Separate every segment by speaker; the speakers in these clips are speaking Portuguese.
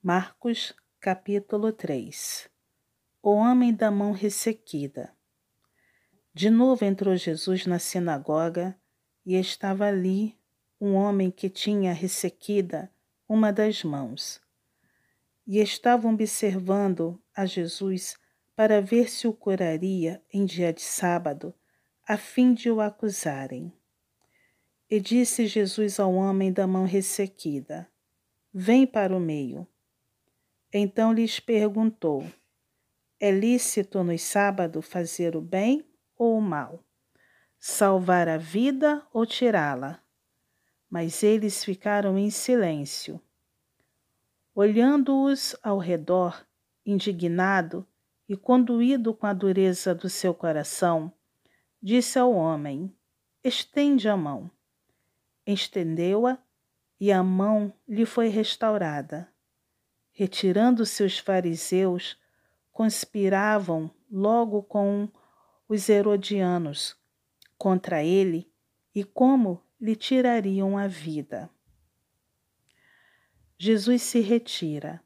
Speaker 1: Marcos, capítulo 3 O homem da mão ressequida. De novo entrou Jesus na sinagoga e estava ali um homem que tinha ressequida uma das mãos. E estavam observando a Jesus para ver se o curaria em dia de sábado, a fim de o acusarem. E disse Jesus ao homem da mão ressequida: Vem para o meio. Então lhes perguntou: É lícito no sábado fazer o bem ou o mal? Salvar a vida ou tirá-la? Mas eles ficaram em silêncio. Olhando-os ao redor, indignado e conduído com a dureza do seu coração, disse ao homem: Estende a mão. Estendeu-a e a mão lhe foi restaurada. Retirando-se os fariseus, conspiravam logo com os herodianos contra ele e como lhe tirariam a vida. Jesus se retira.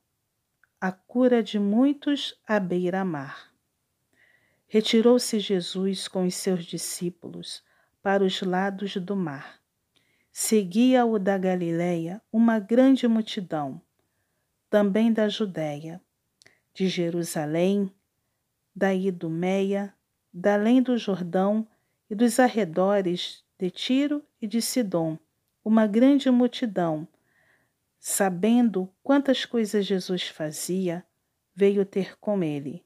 Speaker 1: A cura de muitos à beira-mar. Retirou-se Jesus com os seus discípulos para os lados do mar. Seguia-o da Galiléia uma grande multidão também da Judéia, de Jerusalém, da Idumeia, da além do Jordão e dos arredores de Tiro e de Sidom, uma grande multidão, sabendo quantas coisas Jesus fazia, veio ter com ele.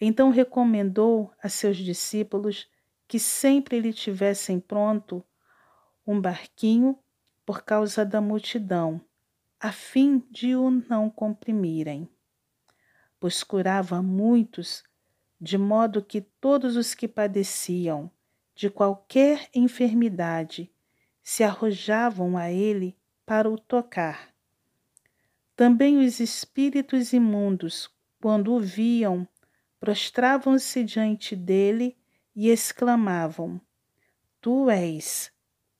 Speaker 1: Então recomendou a seus discípulos que sempre lhe tivessem pronto um barquinho por causa da multidão a fim de o não comprimirem, pois curava muitos, de modo que todos os que padeciam de qualquer enfermidade se arrojavam a ele para o tocar. Também os espíritos imundos, quando o viam, prostravam-se diante dele e exclamavam: Tu és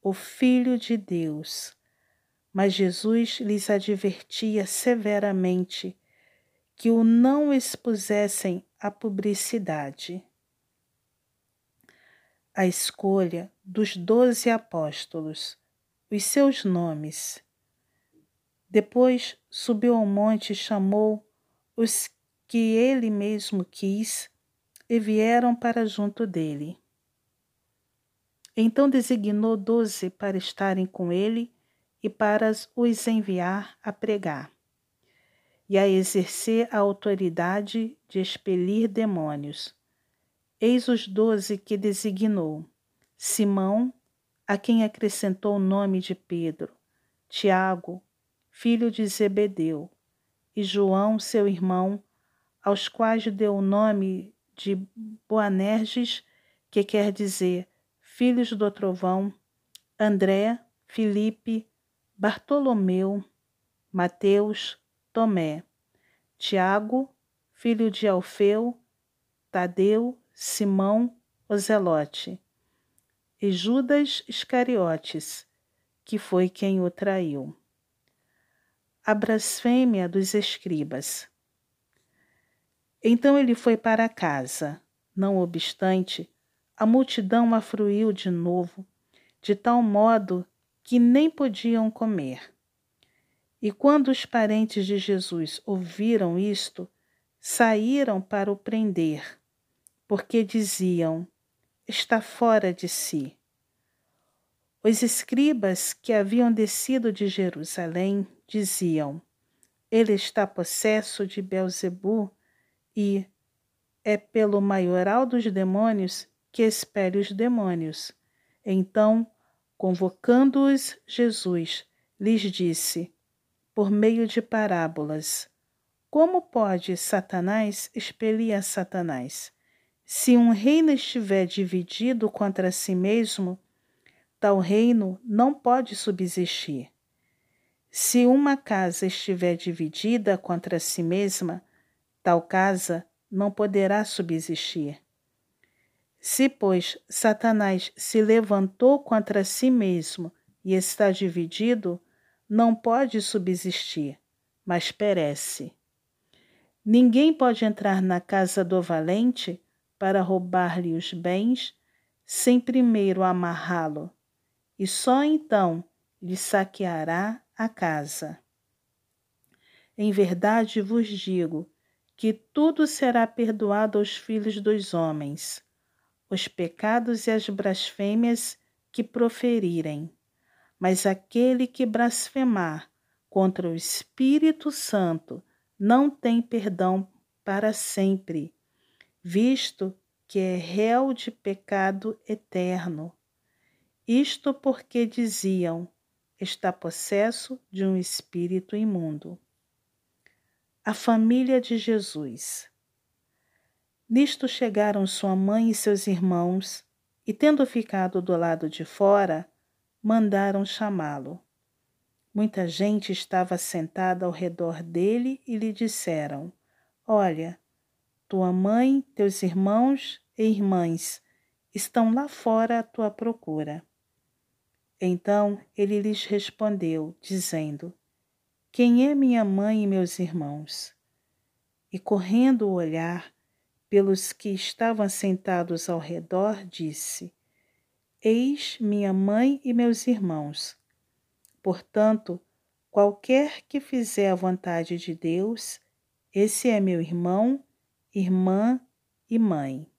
Speaker 1: o Filho de Deus. Mas Jesus lhes advertia severamente que o não expusessem à publicidade. A escolha dos doze apóstolos, os seus nomes. Depois subiu ao monte e chamou os que ele mesmo quis e vieram para junto dele. Então designou doze para estarem com ele e para os enviar a pregar e a exercer a autoridade de expelir demônios. Eis os doze que designou: Simão, a quem acrescentou o nome de Pedro, Tiago, filho de Zebedeu, e João, seu irmão, aos quais deu o nome de Boanerges, que quer dizer filhos do trovão, André, Filipe, Bartolomeu, Mateus, Tomé, Tiago, filho de Alfeu, Tadeu, Simão, Ozelote, e Judas Iscariotes, que foi quem o traiu. A blasfêmia dos escribas. Então ele foi para casa. Não obstante, a multidão afluiu de novo, de tal modo que nem podiam comer. E quando os parentes de Jesus ouviram isto, saíram para o prender, porque diziam: está fora de si. Os escribas que haviam descido de Jerusalém diziam: Ele está possesso de Belzebu e é pelo maioral dos demônios que espere os demônios. Então Convocando-os, Jesus lhes disse, por meio de parábolas: Como pode Satanás expelir a Satanás? Se um reino estiver dividido contra si mesmo, tal reino não pode subsistir. Se uma casa estiver dividida contra si mesma, tal casa não poderá subsistir. Se, pois, Satanás se levantou contra si mesmo e está dividido, não pode subsistir, mas perece. Ninguém pode entrar na casa do valente para roubar-lhe os bens sem primeiro amarrá-lo, e só então lhe saqueará a casa. Em verdade vos digo que tudo será perdoado aos filhos dos homens, os pecados e as blasfêmias que proferirem. Mas aquele que blasfemar contra o Espírito Santo não tem perdão para sempre, visto que é réu de pecado eterno. Isto porque diziam: está possesso de um espírito imundo a família de Jesus. Nisto chegaram sua mãe e seus irmãos, e tendo ficado do lado de fora, mandaram chamá-lo. Muita gente estava sentada ao redor dele e lhe disseram: Olha, tua mãe, teus irmãos e irmãs estão lá fora à tua procura. Então ele lhes respondeu, dizendo: quem é minha mãe e meus irmãos? E correndo o olhar pelos que estavam sentados ao redor, disse: Eis minha mãe e meus irmãos. Portanto, qualquer que fizer a vontade de Deus, esse é meu irmão, irmã e mãe.